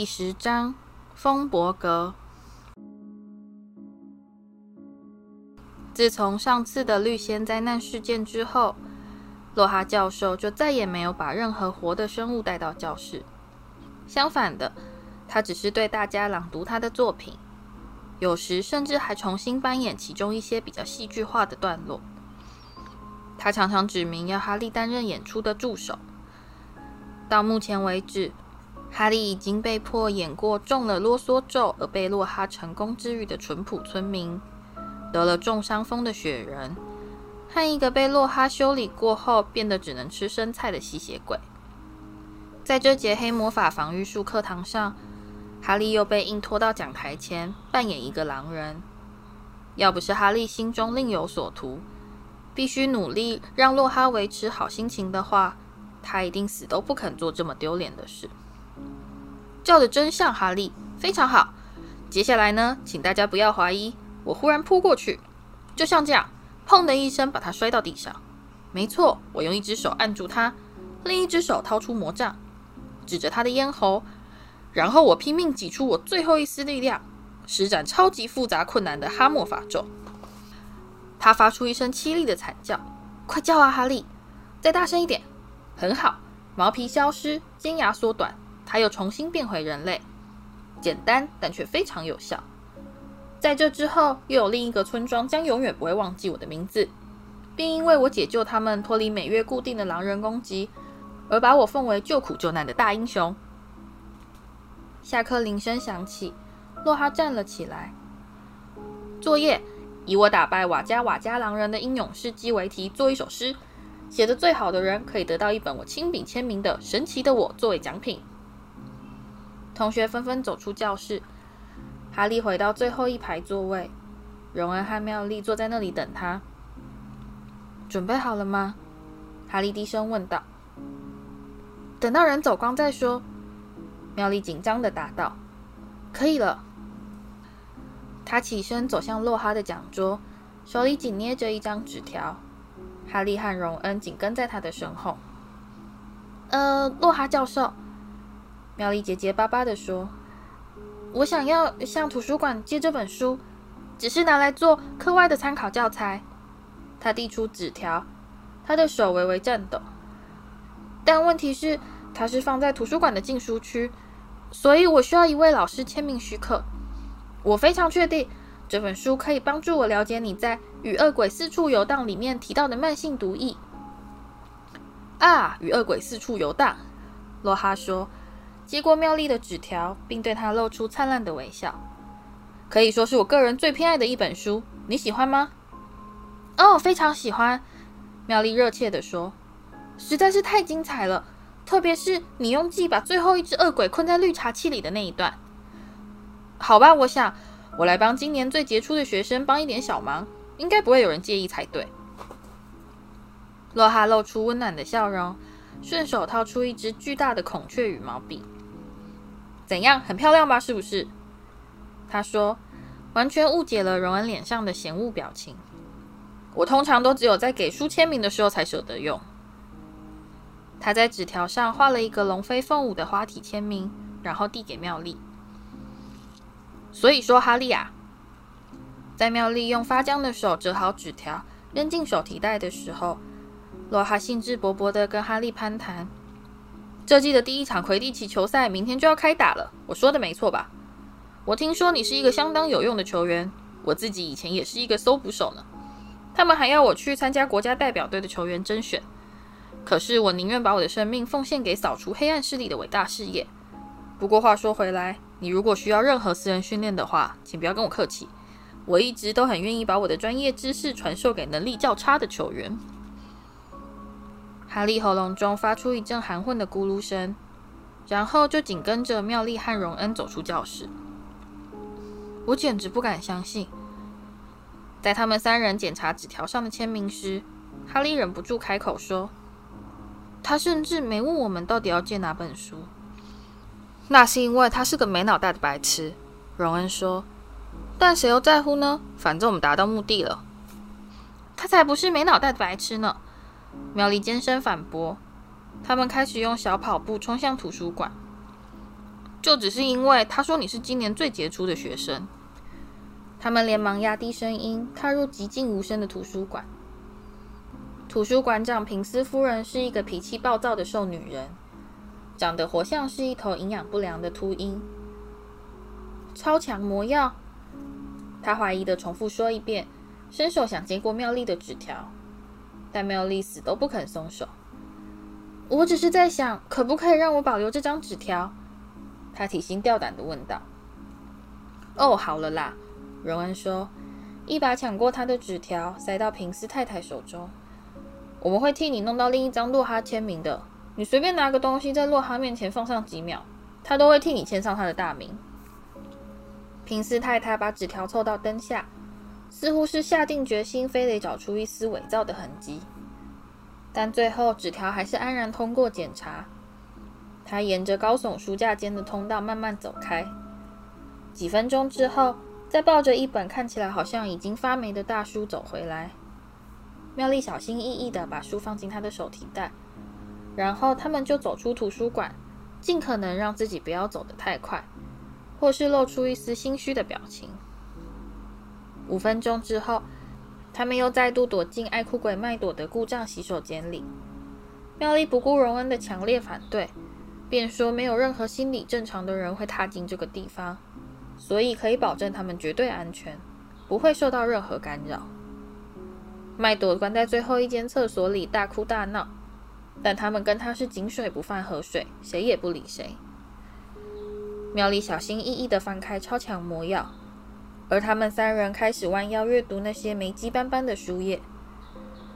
第十章，风伯格。自从上次的绿仙灾难事件之后，洛哈教授就再也没有把任何活的生物带到教室。相反的，他只是对大家朗读他的作品，有时甚至还重新扮演其中一些比较戏剧化的段落。他常常指明要哈利担任演出的助手。到目前为止，哈利已经被迫演过中了啰嗦咒而被洛哈成功治愈的淳朴村民，得了重伤风的雪人，和一个被洛哈修理过后变得只能吃生菜的吸血鬼。在这节黑魔法防御术课堂上，哈利又被硬拖到讲台前扮演一个狼人。要不是哈利心中另有所图，必须努力让洛哈维持好心情的话，他一定死都不肯做这么丢脸的事。叫的真像哈利，非常好。接下来呢，请大家不要怀疑，我忽然扑过去，就像这样，砰的一声把他摔到地上。没错，我用一只手按住他，另一只手掏出魔杖，指着他的咽喉，然后我拼命挤出我最后一丝力量，施展超级复杂困难的哈莫法咒。他发出一声凄厉的惨叫，快叫啊，哈利，再大声一点。很好，毛皮消失，尖牙缩短，他又重新变回人类。简单，但却非常有效。在这之后，又有另一个村庄将永远不会忘记我的名字，并因为我解救他们脱离每月固定的狼人攻击，而把我奉为救苦救难的大英雄。下课铃声响起，洛哈站了起来。作业：以我打败瓦加瓦加狼人的英勇事迹为题，做一首诗。写得最好的人可以得到一本我亲笔签名的《神奇的我》作为奖品。同学纷纷走出教室，哈利回到最后一排座位，荣恩和妙丽坐在那里等他。准备好了吗？哈利低声问道。等到人走光再说。妙丽紧张地答道：“可以了。”他起身走向洛哈的讲桌，手里紧捏着一张纸条。哈利和荣恩紧跟在他的身后。呃，洛哈教授，妙丽结结巴巴地说：“我想要向图书馆借这本书，只是拿来做课外的参考教材。”他递出纸条，他的手微微颤抖。但问题是，它是放在图书馆的禁书区，所以我需要一位老师签名许可。我非常确定。这本书可以帮助我了解你在《与恶鬼四处游荡》里面提到的慢性毒液。啊，与恶鬼四处游荡，洛哈说，接过妙丽的纸条，并对她露出灿烂的微笑。可以说是我个人最偏爱的一本书，你喜欢吗？哦，非常喜欢，妙丽热切地说，实在是太精彩了，特别是你用计把最后一只恶鬼困在绿茶器里的那一段。好吧，我想。我来帮今年最杰出的学生帮一点小忙，应该不会有人介意才对。洛哈露出温暖的笑容，顺手掏出一只巨大的孔雀羽毛笔。怎样，很漂亮吧？是不是？他说，完全误解了荣恩脸上的嫌恶表情。我通常都只有在给书签名的时候才舍得用。他在纸条上画了一个龙飞凤舞的花体签名，然后递给妙丽。所以说，哈利啊，在妙丽用发僵的手折好纸条，扔进手提袋的时候，罗哈兴致勃勃地跟哈利攀谈。这季的第一场魁地奇球赛明天就要开打了，我说的没错吧？我听说你是一个相当有用的球员，我自己以前也是一个搜捕手呢。他们还要我去参加国家代表队的球员甄选，可是我宁愿把我的生命奉献给扫除黑暗势力的伟大事业。不过话说回来，你如果需要任何私人训练的话，请不要跟我客气。我一直都很愿意把我的专业知识传授给能力较差的球员。哈利喉咙中发出一阵含混的咕噜声，然后就紧跟着妙丽和荣恩走出教室。我简直不敢相信，在他们三人检查纸条上的签名时，哈利忍不住开口说：“他甚至没问我们到底要借哪本书。”那是因为他是个没脑袋的白痴，荣恩说。但谁又在乎呢？反正我们达到目的了。他才不是没脑袋的白痴呢！妙丽尖声反驳。他们开始用小跑步冲向图书馆。就只是因为他说你是今年最杰出的学生。他们连忙压低声音，踏入寂静无声的图书馆。图书馆长平斯夫人是一个脾气暴躁的瘦女人，长得活像是一头营养不良的秃鹰。超强魔药，她怀疑地重复说一遍，伸手想接过妙丽的纸条，但没有丽死都不肯松手。我只是在想，可不可以让我保留这张纸条？她提心吊胆地问道。哦，好了啦。荣恩说，一把抢过他的纸条，塞到平斯太太手中。我们会替你弄到另一张洛哈签名的。你随便拿个东西在洛哈面前放上几秒，他都会替你签上他的大名。平斯太太把纸条凑到灯下，似乎是下定决心，非得找出一丝伪造的痕迹。但最后，纸条还是安然通过检查。他沿着高耸书架间的通道慢慢走开。几分钟之后，再抱着一本看起来好像已经发霉的大书走回来，妙丽小心翼翼地把书放进他的手提袋，然后他们就走出图书馆，尽可能让自己不要走得太快，或是露出一丝心虚的表情。五分钟之后，他们又再度躲进爱哭鬼麦朵的故障洗手间里。妙丽不顾荣恩的强烈反对，便说没有任何心理正常的人会踏进这个地方。所以可以保证他们绝对安全，不会受到任何干扰。麦朵关在最后一间厕所里大哭大闹，但他们跟他是井水不犯河水，谁也不理谁。妙丽小心翼翼地翻开超强魔药，而他们三人开始弯腰阅读那些霉迹斑斑的书页。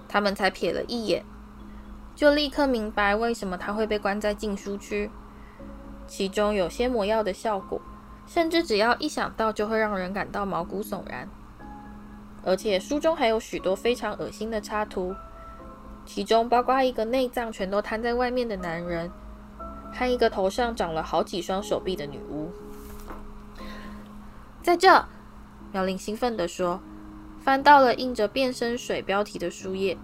他们才瞥了一眼，就立刻明白为什么他会被关在禁书区，其中有些魔药的效果。甚至只要一想到，就会让人感到毛骨悚然。而且书中还有许多非常恶心的插图，其中包括一个内脏全都摊在外面的男人，和一个头上长了好几双手臂的女巫。在这，妙丽兴奋地说，翻到了印着“变身水”标题的书页，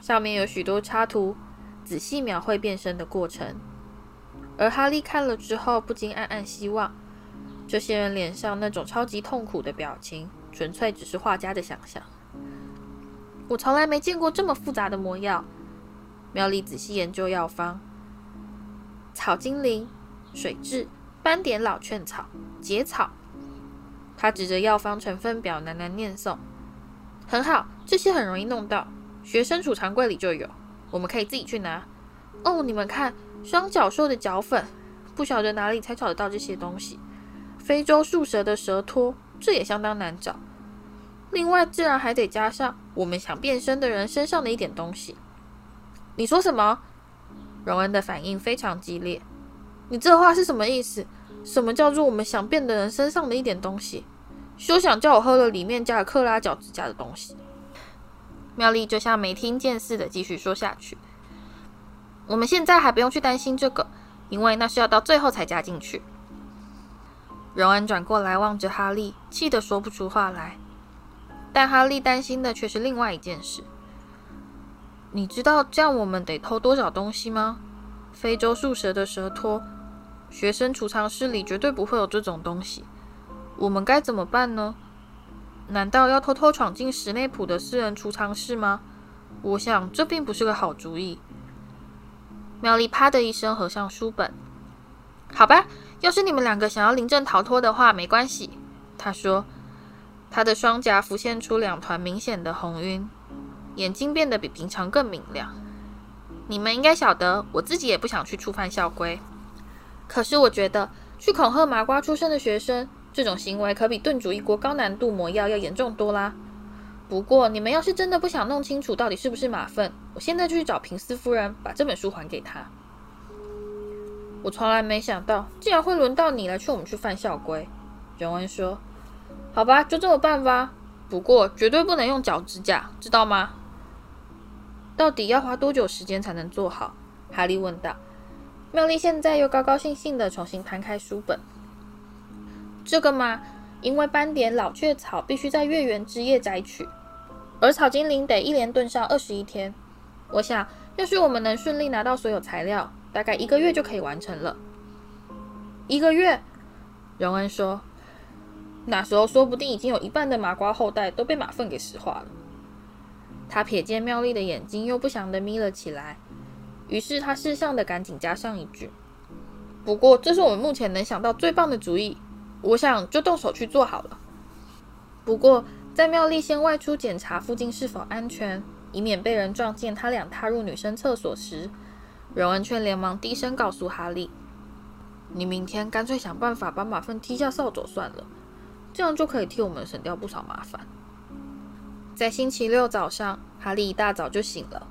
上面有许多插图，仔细描绘变身的过程。而哈利看了之后，不禁暗暗希望，这些人脸上那种超级痛苦的表情，纯粹只是画家的想象。我从来没见过这么复杂的魔药。妙丽仔细研究药方：草精灵、水蛭、斑点老劝草、结草。他指着药方成分表喃喃念诵：“很好，这些很容易弄到，学生储藏柜里就有，我们可以自己去拿。”哦，你们看。双脚兽的脚粉，不晓得哪里才找得到这些东西。非洲树蛇的蛇托，这也相当难找。另外，自然还得加上我们想变身的人身上的一点东西。你说什么？荣恩的反应非常激烈。你这话是什么意思？什么叫做我们想变的人身上的一点东西？休想叫我喝了里面加了克拉脚趾甲的东西。妙丽就像没听见似的继续说下去。我们现在还不用去担心这个，因为那是要到最后才加进去。荣恩转过来望着哈利，气得说不出话来。但哈利担心的却是另外一件事。你知道这样我们得偷多少东西吗？非洲树蛇的蛇托，学生储藏室里绝对不会有这种东西。我们该怎么办呢？难道要偷偷闯进史内普的私人储藏室吗？我想这并不是个好主意。妙丽啪的一声合上书本。好吧，要是你们两个想要临阵逃脱的话，没关系。她说，她的双颊浮现出两团明显的红晕，眼睛变得比平常更明亮。你们应该晓得，我自己也不想去触犯校规。可是我觉得，去恐吓麻瓜出身的学生，这种行为可比炖煮一锅高难度魔药要严重多啦。不过，你们要是真的不想弄清楚到底是不是马粪，我现在就去找平斯夫人，把这本书还给她。我从来没想到，竟然会轮到你来劝我们去犯校规。荣恩说：“好吧，就这么办吧。不过，绝对不能用脚趾甲，知道吗？”到底要花多久时间才能做好？哈利问道。妙丽现在又高高兴兴的重新摊开书本。这个嘛，因为斑点老雀草必须在月圆之夜摘取。而草精灵得一连炖上二十一天。我想，要是我们能顺利拿到所有材料，大概一个月就可以完成了。一个月。荣恩说：“那时候说不定已经有一半的麻瓜后代都被马粪给石化了。”他瞥见妙丽的眼睛又不祥的眯了起来，于是他识相地赶紧加上一句：“不过这是我们目前能想到最棒的主意，我想就动手去做好了。”不过，在妙丽先外出检查附近是否安全，以免被人撞见他俩踏入女生厕所时，荣恩却连忙低声告诉哈利。你明天干脆想办法把马粪踢下扫帚算了，这样就可以替我们省掉不少麻烦。在星期六早上，哈利一大早就醒了，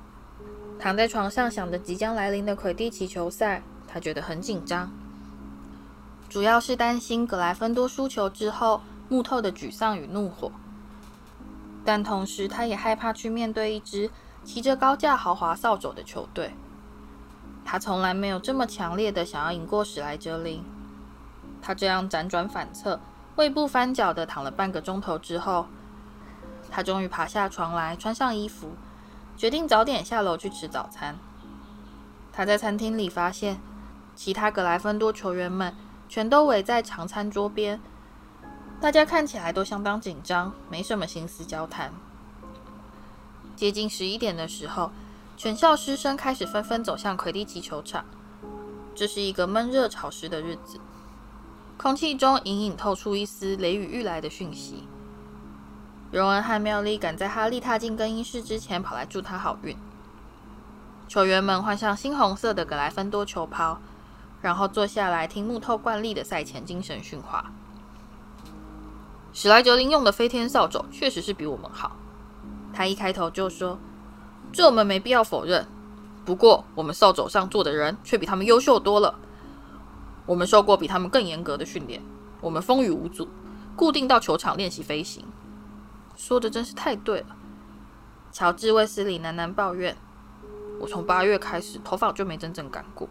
躺在床上想着即将来临的魁地奇球赛，他觉得很紧张，主要是担心格莱芬多输球之后木头的沮丧与怒火，但同时他也害怕去面对一支骑着高价豪华扫帚的球队。他从来没有这么强烈的想要赢过史莱哲林。他这样辗转反侧、胃部翻搅的躺了半个钟头之后，他终于爬下床来，穿上衣服，决定早点下楼去吃早餐。他在餐厅里发现，其他格莱芬多球员们全都围在长餐桌边，大家看起来都相当紧张，没什么心思交谈。接近十一点的时候，全校师生开始纷纷走向魁地奇球场。这是一个闷热潮湿的日子，空气中隐隐透出一丝雷雨欲来的讯息。荣恩和妙丽赶在哈利踏进更衣室之前跑来祝他好运。球员们换上猩红色的格莱芬多球袍，然后坐下来听木头惯例的赛前精神训话。史莱哲林用的飞天扫帚确实是比我们好，他一开头就说。这我们没必要否认，不过我们扫帚上坐的人却比他们优秀多了。我们受过比他们更严格的训练，我们风雨无阻，固定到球场练习飞行。说的真是太对了。乔治·卫斯理喃喃抱怨：“我从八月开始头发就没真正干过，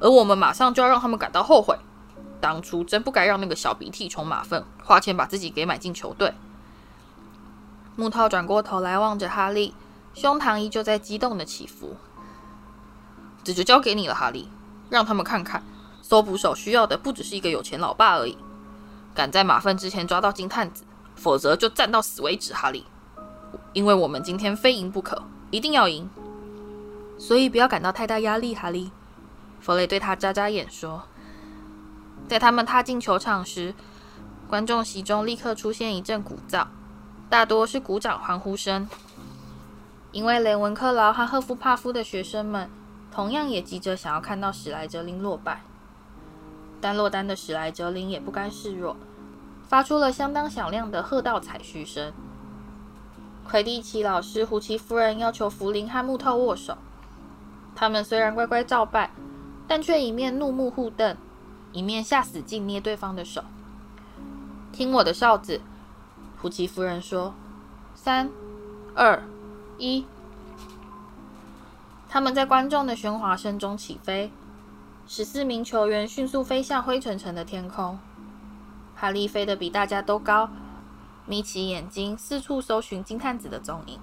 而我们马上就要让他们感到后悔。当初真不该让那个小鼻涕虫马粪花钱把自己给买进球队。”木头转过头来望着哈利。胸膛依旧在激动的起伏，这就交给你了，哈利。让他们看看，搜捕手需要的不只是一个有钱老爸而已。赶在马粪之前抓到金探子，否则就战到死为止，哈利。因为我们今天非赢不可，一定要赢。所以不要感到太大压力，哈利。弗雷对他眨眨眼说。在他们踏进球场时，观众席中立刻出现一阵鼓噪，大多是鼓掌欢呼声。因为连文克劳和赫夫帕夫的学生们同样也急着想要看到史莱哲林落败，但落单的史莱哲林也不甘示弱，发出了相当响亮的喝道彩嘘声。魁地奇老师胡奇夫人要求福林和木头握手，他们虽然乖乖照办，但却一面怒目互瞪，一面下死劲捏对方的手。听我的哨子，胡奇夫人说：“三，二。”一，他们在观众的喧哗声中起飞，十四名球员迅速飞向灰沉沉的天空。哈利飞得比大家都高，眯起眼睛四处搜寻金探子的踪影。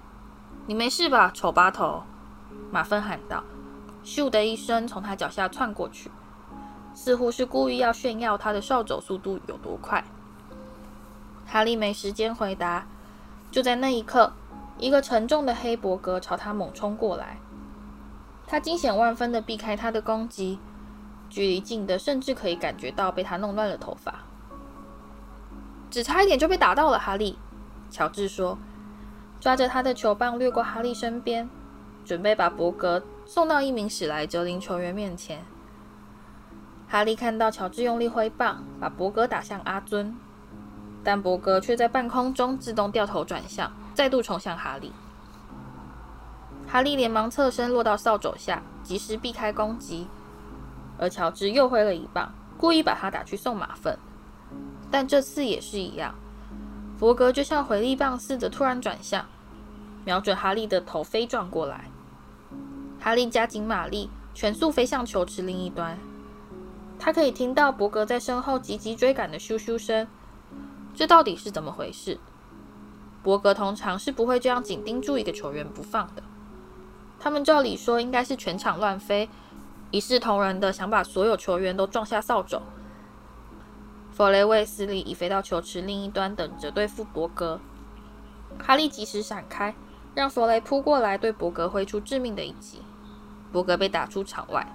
“你没事吧，丑八头？”马粪喊道，“咻”的一声从他脚下窜过去，似乎是故意要炫耀他的扫帚速度有多快。哈利没时间回答，就在那一刻。一个沉重的黑伯格朝他猛冲过来，他惊险万分地避开他的攻击，距离近的甚至可以感觉到被他弄乱了头发。只差一点就被打到了，哈利。乔治说，抓着他的球棒掠过哈利身边，准备把伯格送到一名史莱哲林球员面前。哈利看到乔治用力挥棒，把伯格打向阿尊，但伯格却在半空中自动掉头转向。再度冲向哈利，哈利连忙侧身落到扫帚下，及时避开攻击。而乔治又挥了一棒，故意把他打去送马粪。但这次也是一样，伯格就像回力棒似的突然转向，瞄准哈利的头飞撞过来。哈利加紧马力，全速飞向球池另一端。他可以听到伯格在身后急急追赶的咻咻声。这到底是怎么回事？伯格通常是不会这样紧盯住一个球员不放的。他们照理说应该是全场乱飞，一视同仁的想把所有球员都撞下扫帚。弗雷卫斯理已飞到球池另一端，等着对付博格。哈利及时闪开，让弗雷扑过来，对博格挥出致命的一击。博格被打出场外，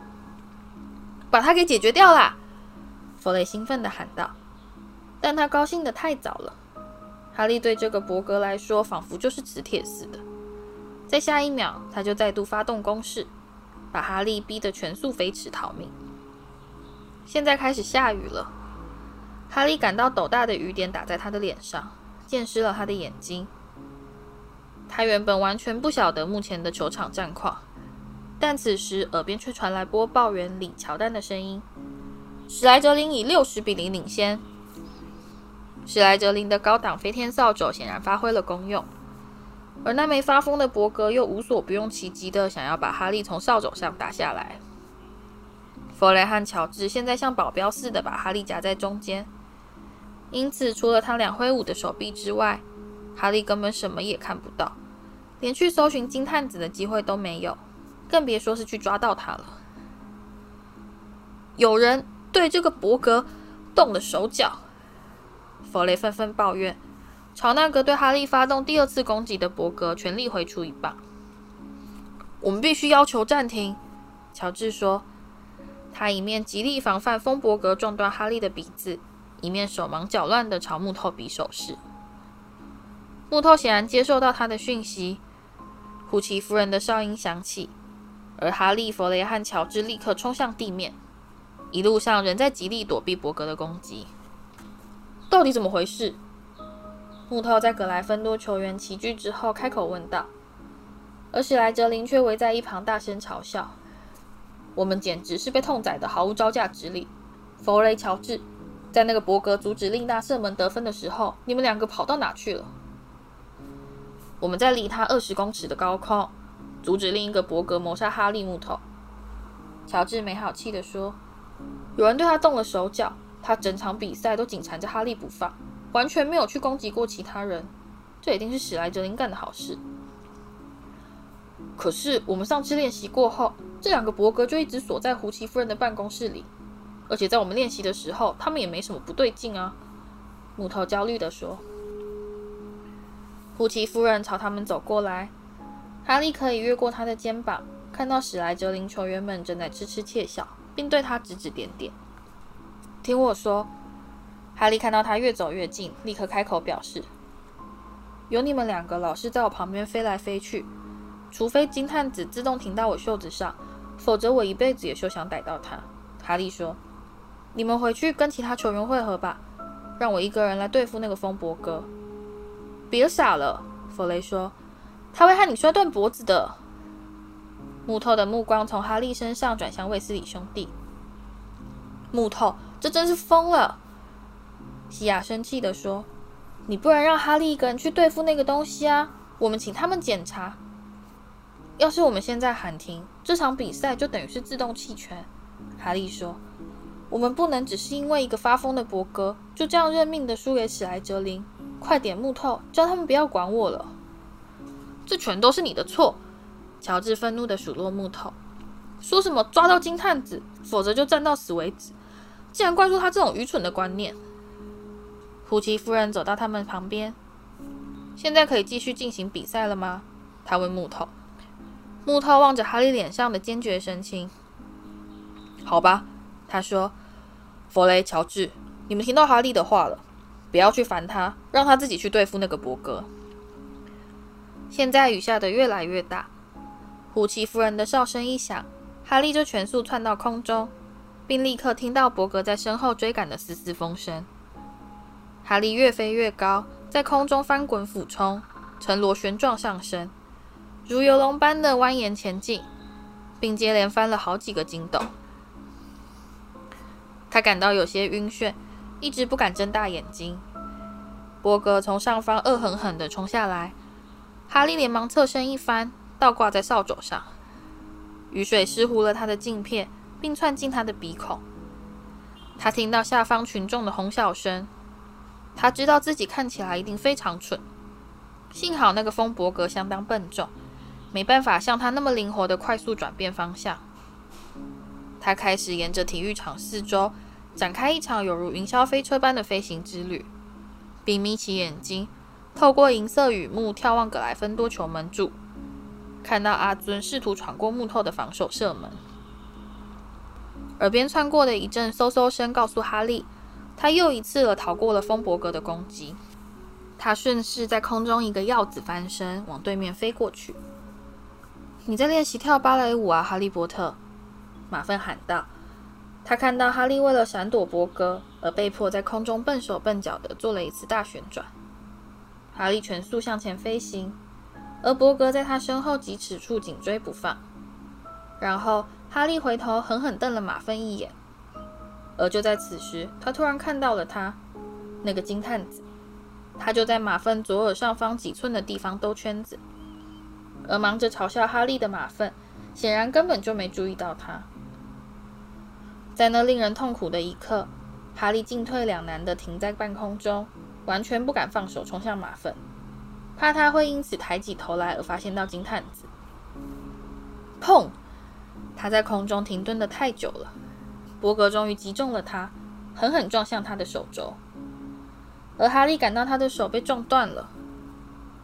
把他给解决掉啦！弗雷兴奋地喊道。但他高兴得太早了。哈利对这个博格来说，仿佛就是磁铁似的。在下一秒，他就再度发动攻势，把哈利逼得全速飞驰逃命。现在开始下雨了，哈利感到斗大的雨点打在他的脸上，溅湿了他的眼睛。他原本完全不晓得目前的球场战况，但此时耳边却传来播报员李乔丹的声音：“史莱哲林以六十比零领先。”史莱哲林的高档飞天扫帚显然发挥了功用。而那枚发疯的博格又无所不用其极的想要把哈利从扫帚上打下来。弗雷和乔治现在像保镖似的把哈利夹在中间，因此除了他俩挥舞的手臂之外，哈利根本什么也看不到，连去搜寻金探子的机会都没有，更别说是去抓到他了。有人对这个伯格动了手脚，弗雷纷纷抱怨。朝那个对哈利发动第二次攻击的伯格全力挥出一棒。我们必须要求暂停，乔治说。他一面极力防范风伯格撞断哈利的鼻子，一面手忙脚乱地朝木头比手势。木头显然接受到他的讯息，胡奇夫人的哨音响起，而哈利、弗雷和乔治立刻冲向地面，一路上仍在极力躲避伯格的攻击。到底怎么回事？木头在格莱芬多球员齐聚之后开口问道，而史莱哲林却围在一旁大声嘲笑：“我们简直是被痛宰的，毫无招架之力。”弗雷、乔治，在那个伯格阻止令大射门得分的时候，你们两个跑到哪去了？我们在离他二十公尺的高空，阻止另一个伯格谋杀哈利。木头，乔治没好气地说：“有人对他动了手脚，他整场比赛都紧缠着哈利不放。”完全没有去攻击过其他人，这一定是史莱哲林干的好事。可是我们上次练习过后，这两个伯格就一直锁在胡奇夫人的办公室里，而且在我们练习的时候，他们也没什么不对劲啊。木头焦虑地说。胡奇夫人朝他们走过来，哈利可以越过他的肩膀，看到史莱哲林球员们正在痴痴窃笑，并对他指指点点。听我说。哈利看到他越走越近，立刻开口表示：“有你们两个老是在我旁边飞来飞去，除非金探子自动停到我袖子上，否则我一辈子也休想逮到他。”哈利说：“你们回去跟其他球员会合吧，让我一个人来对付那个风伯哥。”别傻了，弗雷说：“他会害你摔断脖子的。”木头的目光从哈利身上转向卫斯理兄弟。木头，这真是疯了！西亚生气地说：“你不能让哈利一个人去对付那个东西啊！我们请他们检查。要是我们现在喊停，这场比赛就等于是自动弃权。”哈利说：“我们不能只是因为一个发疯的伯格，就这样认命的输给史莱哲林。快点，木头，叫他们不要管我了。这全都是你的错。”乔治愤怒地数落木头，说什么抓到金探子，否则就战到死为止。竟然灌输他这种愚蠢的观念。胡奇夫人走到他们旁边。现在可以继续进行比赛了吗？他问木头。木头望着哈利脸上的坚决神情。好吧，他说。弗雷、乔治，你们听到哈利的话了，不要去烦他，让他自己去对付那个伯格。现在雨下得越来越大。胡奇夫人的哨声一响，哈利就全速窜到空中，并立刻听到伯格在身后追赶的嘶嘶风声。哈利越飞越高，在空中翻滚俯冲，呈螺旋状上升，如游龙般的蜿蜒前进，并接连翻了好几个筋斗。他感到有些晕眩，一直不敢睁大眼睛。伯格从上方恶狠狠地冲下来，哈利连忙侧身一翻，倒挂在扫帚上。雨水湿糊了他的镜片，并窜进他的鼻孔。他听到下方群众的哄笑声。他知道自己看起来一定非常蠢，幸好那个风伯格相当笨重，没办法像他那么灵活地快速转变方向。他开始沿着体育场四周展开一场犹如云霄飞车般的飞行之旅，并眯起眼睛，透过银色雨幕眺望格莱芬多球门柱，看到阿尊试图闯过木头的防守射门。耳边窜过的一阵嗖嗖声告诉哈利，他又一次了逃过了风伯格的攻击。他顺势在空中一个鹞子翻身，往对面飞过去。你在练习跳芭蕾舞啊，哈利波特？马粪喊道。他看到哈利为了闪躲伯格而被迫在空中笨手笨脚地做了一次大旋转。哈利全速向前飞行，而伯格在他身后几尺处紧追不放。然后哈利回头狠狠瞪了马粪一眼，而就在此时，他突然看到了他，那个金探子。他就在马粪左耳上方几寸的地方兜圈子。而忙着嘲笑哈利的马粪，显然根本就没注意到他。在那令人痛苦的一刻，哈利进退两难地停在半空中，完全不敢放手冲向马粪，怕他会因此抬起头来而发现到金探子。砰！他在空中停顿得太久了，伯格终于击中了他，狠狠撞向他的手肘。而哈利感到他的手被撞断了。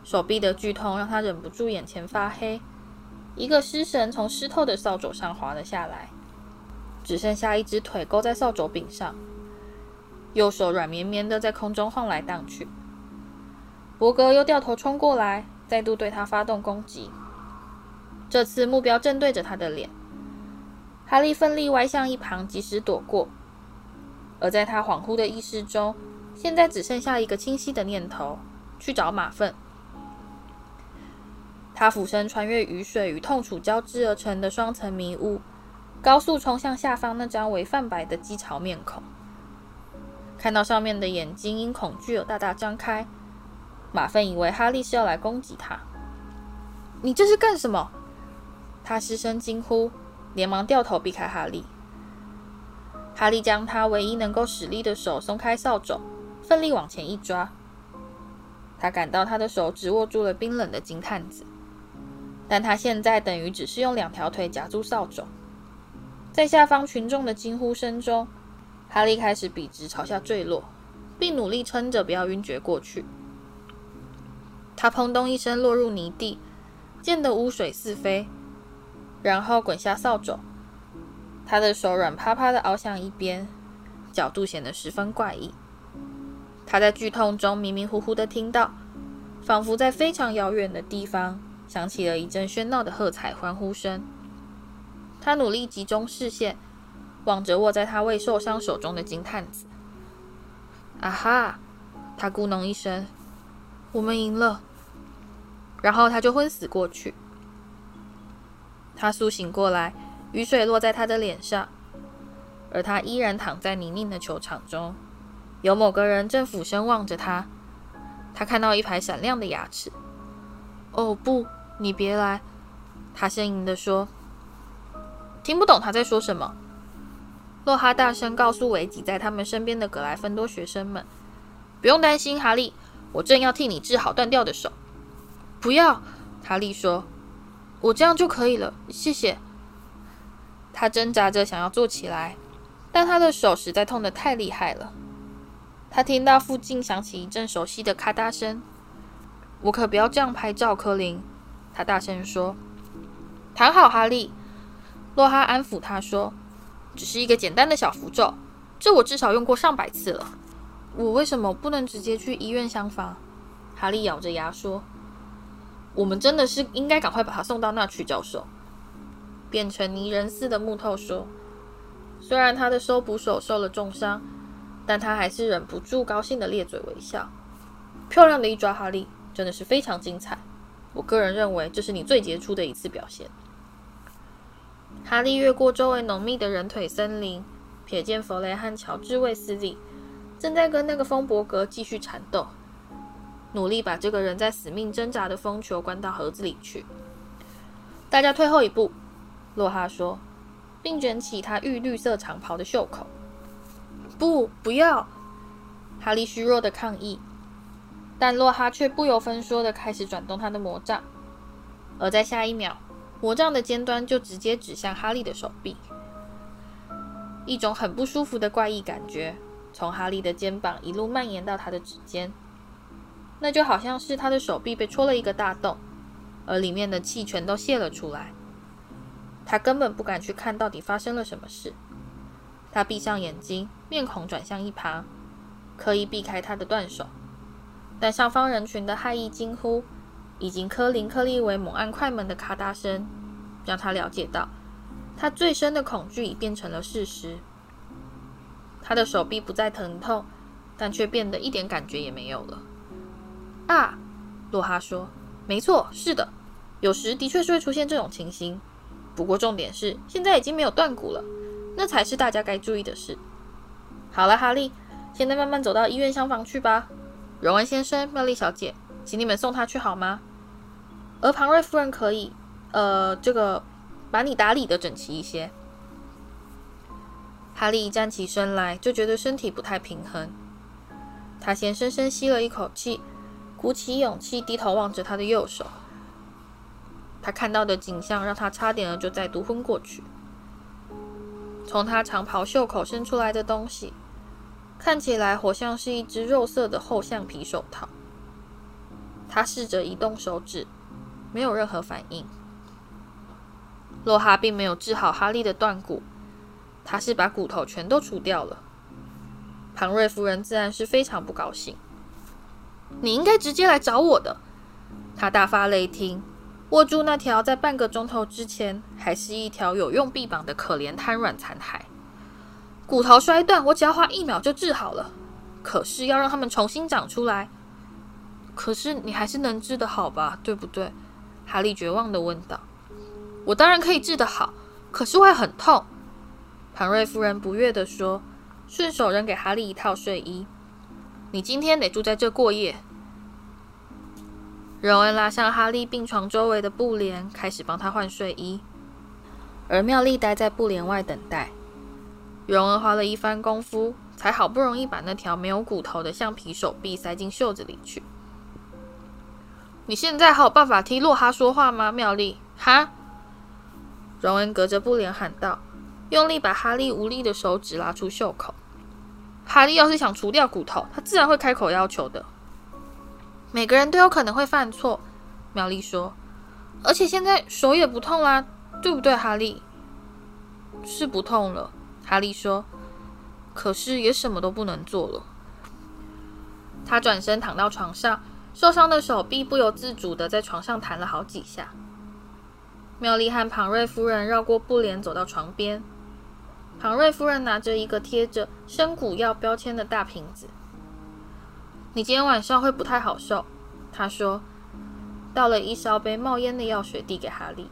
手臂的剧痛让他忍不住眼前发黑，一个失神从湿透的扫帚上滑了下来，只剩下一只腿勾在扫帚柄上，右手软绵绵的在空中晃来荡去。伯格又掉头冲过来，再度对他发动攻击，这次目标正对着他的脸。哈利奋力歪向一旁，及时躲过。而在他恍惚的意识中，现在只剩下一个清晰的念头：去找马粪。他俯身穿越雨水与痛楚交织而成的双层迷雾，高速冲向下方那张为泛白的鸡巢面孔。看到上面的眼睛因恐惧而大大张开，马粪以为哈利是要来攻击他。“你这是干什么？”他失声惊呼，连忙掉头避开哈利。哈利将他唯一能够使力的手松开扫帚，奋力往前一抓。他感到他的手指握住了冰冷的金探子。但他现在等于只是用两条腿夹住扫帚，在下方群众的惊呼声中，哈利开始笔直朝下坠落，并努力撑着不要晕厥过去。他砰咚一声落入泥地，溅得污水四飞，然后滚下扫帚。他的手软趴趴的凹向一边，角度显得十分怪异。他在剧痛中迷迷糊糊的听到，仿佛在非常遥远的地方。响起了一阵喧闹的喝彩欢呼声。他努力集中视线，望着握在他未受伤手中的金探子。啊哈！他咕哝一声：“我们赢了。”然后他就昏死过去。他苏醒过来，雨水落在他的脸上，而他依然躺在泥泞的球场中。有某个人正俯身望着他。他看到一排闪亮的牙齿。哦，不！你别来！他呻吟地说：“听不懂他在说什么。”洛哈大声告诉围挤在他们身边的格莱芬多学生们：“不用担心，哈利，我正要替你治好断掉的手。”“不要！”哈利说，“我这样就可以了，谢谢。”他挣扎着想要坐起来，但他的手实在痛得太厉害了。他听到附近响起一阵熟悉的咔嗒声。“我可不要这样拍照，柯林。”他大声说：“躺好，哈利。”洛哈安抚他说：“只是一个简单的小符咒，这我至少用过上百次了。我为什么不能直接去医院厢房？”哈利咬着牙说：“我们真的是应该赶快把他送到那去。”教授变成泥人似的木头说：“虽然他的收捕手受了重伤，但他还是忍不住高兴地咧嘴微笑。漂亮的一抓，哈利，真的是非常精彩。”我个人认为，这是你最杰出的一次表现。哈利越过周围浓密的人腿森林，瞥见弗雷和乔治·卫斯理正在跟那个风伯格继续缠斗，努力把这个人在死命挣扎的风球关到盒子里去。大家退后一步，洛哈说，并卷起他玉绿色长袍的袖口。不，不要！哈利虚弱的抗议。但洛哈却不由分说的开始转动他的魔杖，而在下一秒，魔杖的尖端就直接指向哈利的手臂。一种很不舒服的怪异感觉从哈利的肩膀一路蔓延到他的指尖，那就好像是他的手臂被戳了一个大洞，而里面的气全都泄了出来。他根本不敢去看到底发生了什么事。他闭上眼睛，面孔转向一旁，刻意避开他的断手。但上方人群的骇异惊呼，以及科林克利维猛按快门的咔嗒声，让他了解到，他最深的恐惧已变成了事实。他的手臂不再疼痛，但却变得一点感觉也没有了。啊，洛哈说：“没错，是的，有时的确是会出现这种情形。不过重点是，现在已经没有断骨了，那才是大家该注意的事。”好了，哈利，现在慢慢走到医院厢房去吧。荣恩先生、妙丽小姐，请你们送他去好吗？而庞瑞夫人可以，呃，这个把你打理得整齐一些。哈利站起身来，就觉得身体不太平衡。他先深深吸了一口气，鼓起勇气低头望着他的右手。他看到的景象让他差点儿就再度昏过去。从他长袍袖口伸出来的东西。看起来活像是一只肉色的厚橡皮手套。他试着移动手指，没有任何反应。洛哈并没有治好哈利的断骨，他是把骨头全都除掉了。庞瑞夫人自然是非常不高兴。你应该直接来找我的。他大发雷霆，握住那条在半个钟头之前还是一条有用臂膀的可怜瘫软残骸。骨头摔断，我只要花一秒就治好了。可是要让他们重新长出来，可是你还是能治得好吧？对不对？哈利绝望地问道。我当然可以治得好，可是会很痛。庞瑞夫人不悦地说，顺手扔给哈利一套睡衣。你今天得住在这过夜。荣恩拉上哈利病床周围的布帘，开始帮他换睡衣，而妙丽待在布帘外等待。荣恩花了一番功夫，才好不容易把那条没有骨头的橡皮手臂塞进袖子里去。你现在还有办法替洛哈说话吗，妙丽？哈！荣恩隔着布帘喊道，用力把哈利无力的手指拉出袖口。哈利要是想除掉骨头，他自然会开口要求的。每个人都有可能会犯错，妙丽说。而且现在手也不痛啦，对不对，哈利？是不痛了。哈利说：“可是也什么都不能做了。”他转身躺到床上，受伤的手臂不由自主地在床上弹了好几下。妙丽和庞瑞夫人绕过布帘，走到床边。庞瑞夫人拿着一个贴着生骨药标签的大瓶子。“你今天晚上会不太好受。”她说，倒了一烧杯冒烟的药水递给哈利。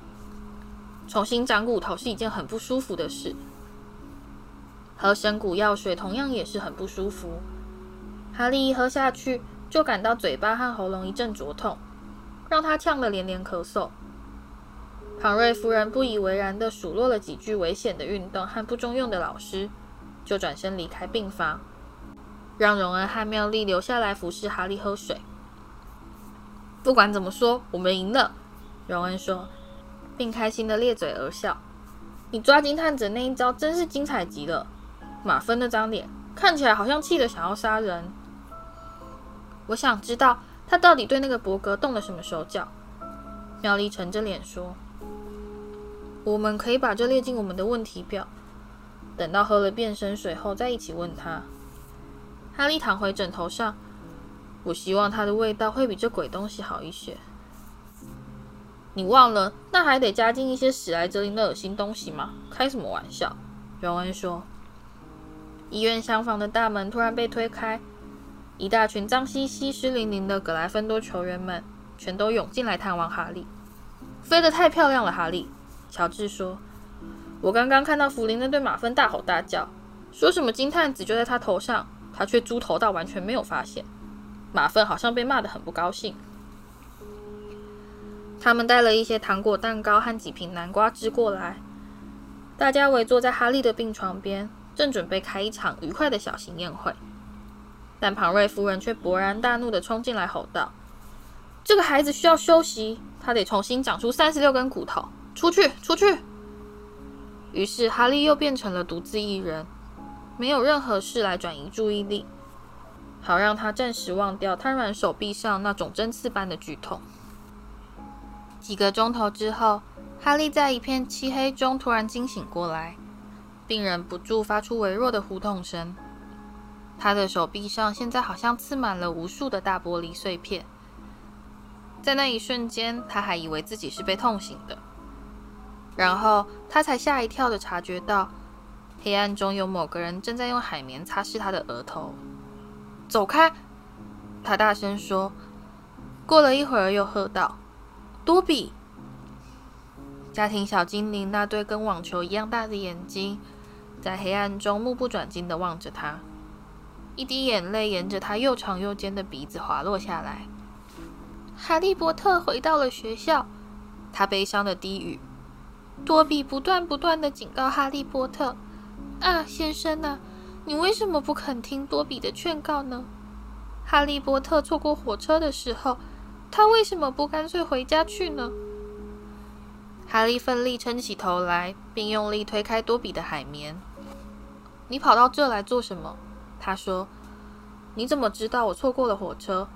“重新长骨头是一件很不舒服的事。”喝生骨药水同样也是很不舒服。哈利一喝下去，就感到嘴巴和喉咙一阵灼痛，让他呛得连连咳嗽。庞瑞夫人不以为然地数落了几句危险的运动和不中用的老师，就转身离开病房，让荣恩和妙丽留下来服侍哈利喝水。不管怎么说，我们赢了，荣恩说，并开心地咧嘴而笑。你抓金探子那一招真是精彩极了。马芬那张脸看起来好像气得想要杀人。我想知道他到底对那个伯格动了什么手脚。妙丽沉着脸说：“我们可以把这列进我们的问题表，等到喝了变身水后再一起问他。”哈利躺回枕头上。我希望它的味道会比这鬼东西好一些。你忘了，那还得加进一些史莱哲林的恶心东西吗？开什么玩笑？荣恩说。医院厢房的大门突然被推开，一大群脏兮兮、湿淋淋的格莱芬多球员们全都涌进来探望哈利。飞得太漂亮了，哈利，乔治说：“我刚刚看到弗林在对马芬大吼大叫，说什么金探子就在他头上，他却猪头到完全没有发现。马芬好像被骂得很不高兴。”他们带了一些糖果蛋糕和几瓶南瓜汁过来，大家围坐在哈利的病床边。正准备开一场愉快的小型宴会，但庞瑞夫人却勃然大怒的冲进来吼道：“这个孩子需要休息，他得重新长出三十六根骨头！出去，出去！”于是哈利又变成了独自一人，没有任何事来转移注意力，好让他暂时忘掉瘫软手臂上那种针刺般的剧痛。几个钟头之后，哈利在一片漆黑中突然惊醒过来，并忍不住发出微弱的呼痛声。他的手臂上现在好像刺满了无数的大玻璃碎片。在那一瞬间，他还以为自己是被痛醒的，然后他才吓一跳地察觉到，黑暗中有某个人正在用海绵擦拭他的额头。走开！他大声说。过了一会儿，又喝道：“多比！”家庭小精灵那对跟网球一样大的眼睛，在黑暗中目不转睛地望着他，一滴眼泪沿着他又长又尖的鼻子滑落下来。哈利波特回到了学校，他悲伤的低语。多比不断不断的警告哈利波特：“啊，先生啊，你为什么不肯听多比的劝告呢？哈利波特错过火车的时候，他为什么不干脆回家去呢？”哈利奋力撑起头来，并用力推开多比的海绵。“你跑到这来做什么？”他说。“你怎么知道我错过了火车？”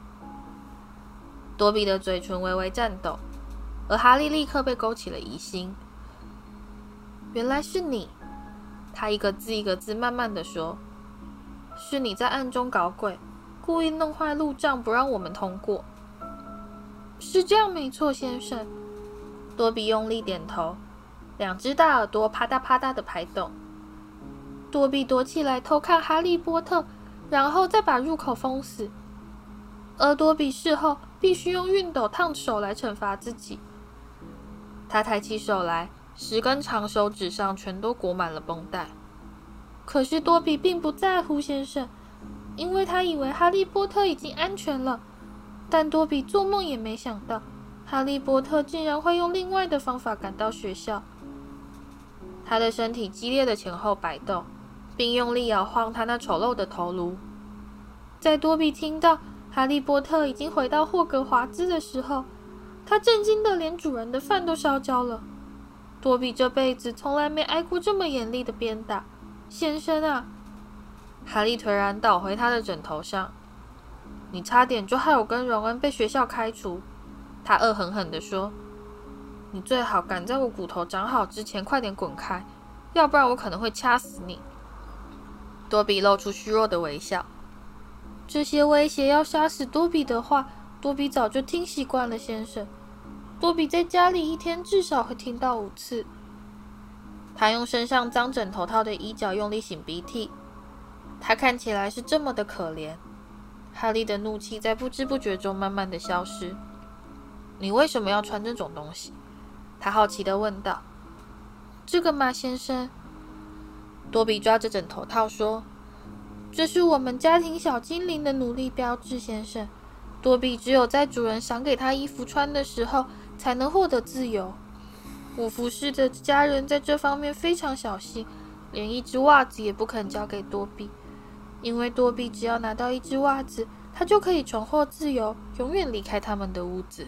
多比的嘴唇微微颤抖，而哈利立刻被勾起了疑心。原来是你，他一个字一个字慢慢地说：“是你在暗中搞鬼，故意弄坏路障，不让我们通过。”是这样没错，先生。多比用力点头，两只大耳朵啪嗒啪嗒的拍动。多比躲起来偷看哈利波特，然后再把入口封死。而多比事后必须用熨斗烫手来惩罚自己。他抬起手来，十根长手指上全都裹满了绷带。可是多比并不在乎先生，因为他以为哈利波特已经安全了。但多比做梦也没想到，哈利波特竟然会用另外的方法赶到学校。他的身体激烈的前后摆动，并用力摇晃他那丑陋的头颅。在多比听到。哈利波特已经回到霍格华兹的时候，他震惊的连主人的饭都烧焦了。多比这辈子从来没挨过这么严厉的鞭打，先生啊！哈利颓然倒回他的枕头上。你差点就害我跟荣恩被学校开除，他恶狠狠地说。你最好赶在我骨头长好之前快点滚开，要不然我可能会掐死你。多比露出虚弱的微笑。这些威胁要杀死多比的话，多比早就听习惯了，先生。多比在家里一天至少会听到五次。他用身上脏枕头套的衣角用力擤鼻涕，他看起来是这么的可怜。哈利的怒气在不知不觉中慢慢的消失。你为什么要穿这种东西？他好奇的问道。这个嘛，先生。多比抓着枕头套说。这是我们家庭小精灵的奴隶标志，先生。多比只有在主人赏给他衣服穿的时候，才能获得自由。我服侍的家人在这方面非常小心，连一只袜子也不肯交给多比，因为多比只要拿到一只袜子，他就可以重获自由，永远离开他们的屋子。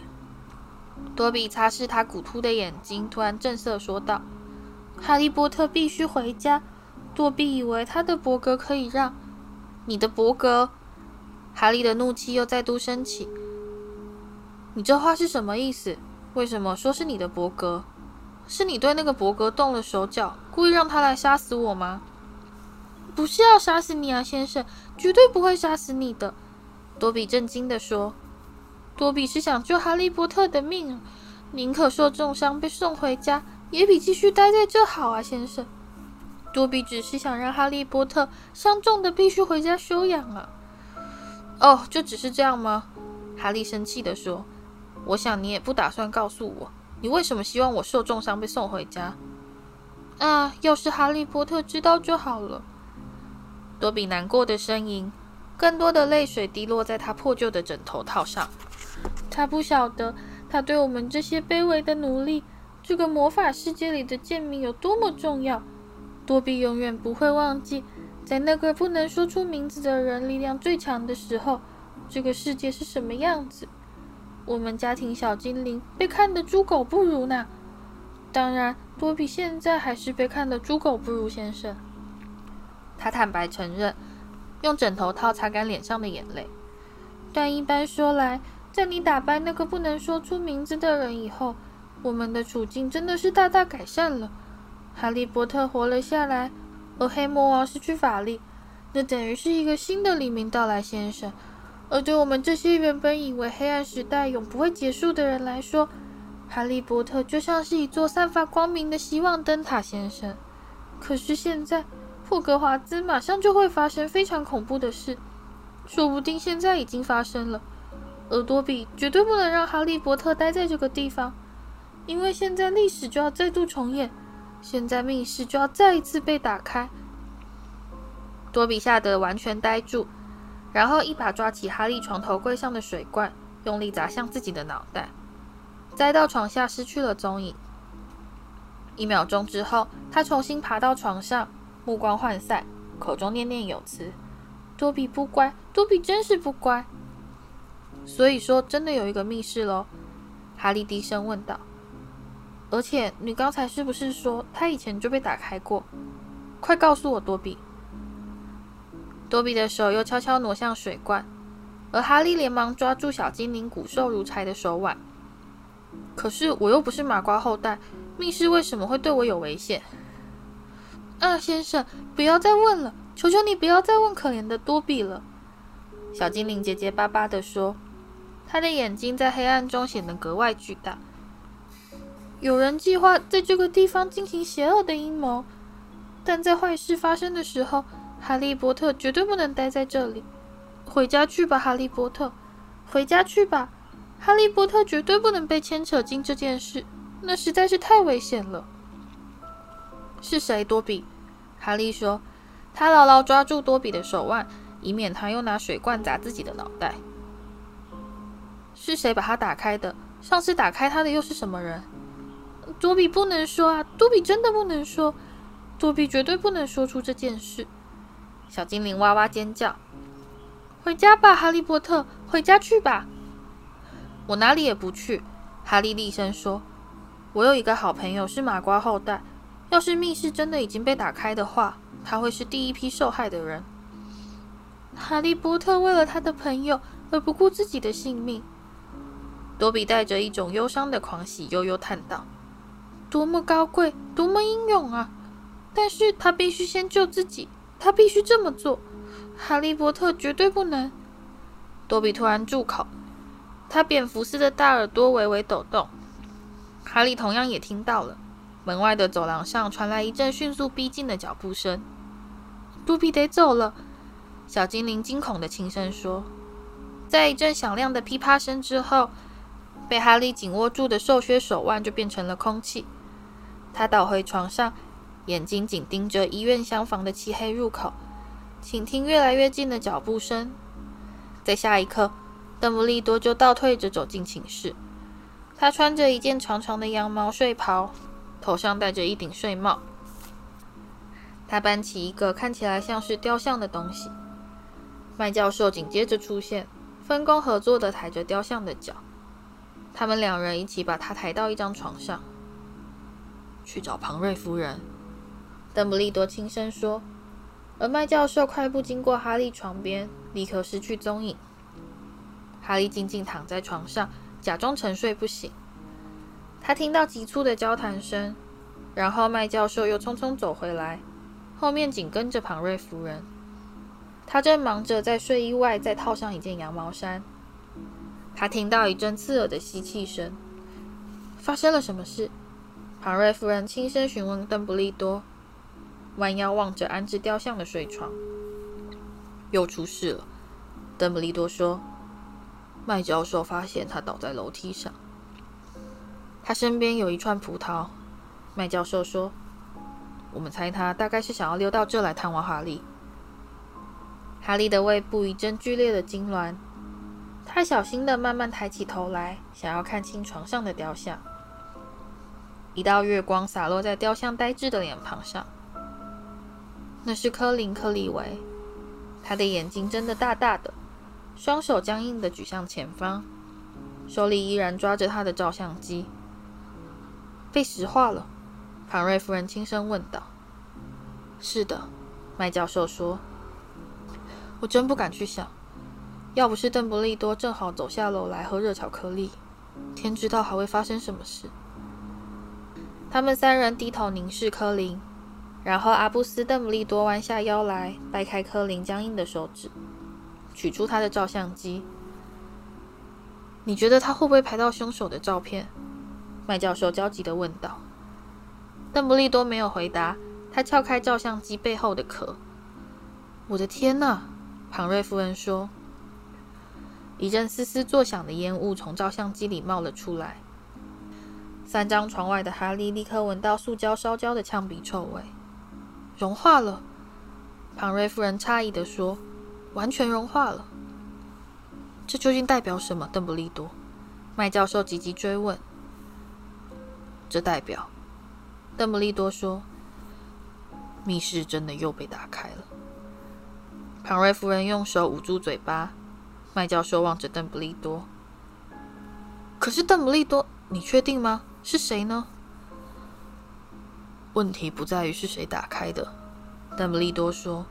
多比擦拭他骨突的眼睛，突然正色说道：“哈利波特必须回家。”多比以为他的伯格可以让。你的伯格，哈利的怒气又再度升起。你这话是什么意思？为什么说是你的伯格？是你对那个伯格动了手脚，故意让他来杀死我吗？不是要杀死你啊，先生，绝对不会杀死你的。多比震惊地说：“多比是想救哈利波特的命，宁可受重伤被送回家，也比继续待在这好啊，先生。”多比只是想让哈利波特伤重的必须回家休养了！哦，就只是这样吗？哈利生气地说：“我想你也不打算告诉我，你为什么希望我受重伤被送回家？”啊，要是哈利波特知道就好了。多比难过的呻吟，更多的泪水滴落在他破旧的枕头套上。他不晓得，他对我们这些卑微的奴隶，这个魔法世界里的贱民有多么重要。多比永远不会忘记，在那个不能说出名字的人力量最强的时候，这个世界是什么样子。我们家庭小精灵被看得猪狗不如呢。当然，多比现在还是被看得猪狗不如先生。他坦白承认，用枕头套擦干脸上的眼泪。但一般说来，在你打败那个不能说出名字的人以后，我们的处境真的是大大改善了。哈利波特活了下来，而黑魔王失去法力，那等于是一个新的黎明到来，先生。而对我们这些原本以为黑暗时代永不会结束的人来说，哈利波特就像是一座散发光明的希望灯塔，先生。可是现在，霍格华兹马上就会发生非常恐怖的事，说不定现在已经发生了。而多比绝对不能让哈利波特待在这个地方，因为现在历史就要再度重演。现在密室就要再一次被打开，多比吓得完全呆住，然后一把抓起哈利床头柜上的水罐，用力砸向自己的脑袋，栽到床下失去了踪影。一秒钟之后，他重新爬到床上，目光涣散，口中念念有词：“多比不乖，多比真是不乖。”所以说，真的有一个密室喽？哈利低声问道。而且你刚才是不是说他以前就被打开过？快告诉我，多比！多比的手又悄悄挪向水罐，而哈利连忙抓住小精灵骨瘦如柴的手腕。可是我又不是麻瓜后代，密室为什么会对我有危险？啊，先生，不要再问了，求求你不要再问可怜的多比了。小精灵结结巴巴地说，他的眼睛在黑暗中显得格外巨大。有人计划在这个地方进行邪恶的阴谋，但在坏事发生的时候，哈利波特绝对不能待在这里。回家去吧，哈利波特，回家去吧。哈利波特绝对不能被牵扯进这件事，那实在是太危险了。是谁？多比？哈利说，他牢牢抓住多比的手腕，以免他又拿水罐砸自己的脑袋。是谁把他打开的？上次打开他的又是什么人？多比不能说啊！多比真的不能说，多比绝对不能说出这件事。小精灵哇哇尖叫：“回家吧，哈利波特，回家去吧！”我哪里也不去。哈利厉声说：“我有一个好朋友是麻瓜后代，要是密室真的已经被打开的话，他会是第一批受害的人。”哈利波特为了他的朋友而不顾自己的性命。多比带着一种忧伤的狂喜，悠悠叹道。多么高贵，多么英勇啊！但是他必须先救自己，他必须这么做。哈利波特绝对不能。多比突然住口，他蝙蝠似的大耳朵微微抖动。哈利同样也听到了，门外的走廊上传来一阵迅速逼近的脚步声。多比得走了，小精灵惊恐的轻声说。在一阵响亮的噼啪声之后，被哈利紧握住的瘦削手腕就变成了空气。他倒回床上，眼睛紧盯着医院厢房的漆黑入口，倾听越来越近的脚步声。在下一刻，邓布利多就倒退着走进寝室。他穿着一件长长的羊毛睡袍，头上戴着一顶睡帽。他搬起一个看起来像是雕像的东西。麦教授紧接着出现，分工合作地抬着雕像的脚。他们两人一起把他抬到一张床上。去找庞瑞夫人，邓布利多轻声说。而麦教授快步经过哈利床边，立刻失去踪影。哈利静静躺在床上，假装沉睡不醒。他听到急促的交谈声，然后麦教授又匆匆走回来，后面紧跟着庞瑞夫人。他正忙着在睡衣外再套上一件羊毛衫。他听到一阵刺耳的吸气声。发生了什么事？庞瑞夫人轻声询问邓布利多，弯腰望着安置雕像的睡床。又出事了，邓布利多说。麦教授发现他倒在楼梯上，他身边有一串葡萄。麦教授说：“我们猜他大概是想要溜到这来探望哈利。”哈利的胃部一阵剧烈的痉挛，他小心地慢慢抬起头来，想要看清床上的雕像。一道月光洒落在雕像呆滞的脸庞上，那是科林·克利维。他的眼睛睁得大大的，双手僵硬地举向前方，手里依然抓着他的照相机。被石化了？庞瑞夫人轻声问道。是的，麦教授说。我真不敢去想，要不是邓布利多正好走下楼来喝热巧克力，天知道还会发生什么事。他们三人低头凝视柯林，然后阿布斯·邓布利多弯下腰来，掰开柯林僵硬的手指，取出他的照相机。你觉得他会不会拍到凶手的照片？麦教授焦急地问道。邓布利多没有回答，他撬开照相机背后的壳。我的天哪！庞瑞夫人说：“一阵嘶嘶作响的烟雾从照相机里冒了出来。三张床外的哈利立刻闻到塑胶烧焦的呛鼻臭味。融化了。”庞瑞夫人诧异地说：“完全融化了。这究竟代表什么？”邓布利多、麦教授急急追问。“这代表……”邓布利多说：“密室真的又被打开了。”庞瑞夫人用手捂住嘴巴，麦教授望着邓布利多。可是邓布利多，你确定吗？是谁呢？问题不在于是谁打开的，邓布利多说，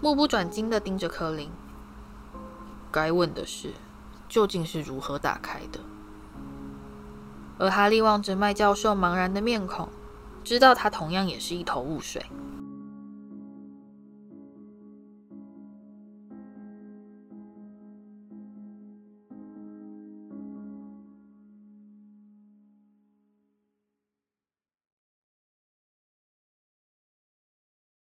目不转睛地盯着柯林。该问的是，究竟是如何打开的？而哈利望着麦教授茫然的面孔，知道他同样也是一头雾水。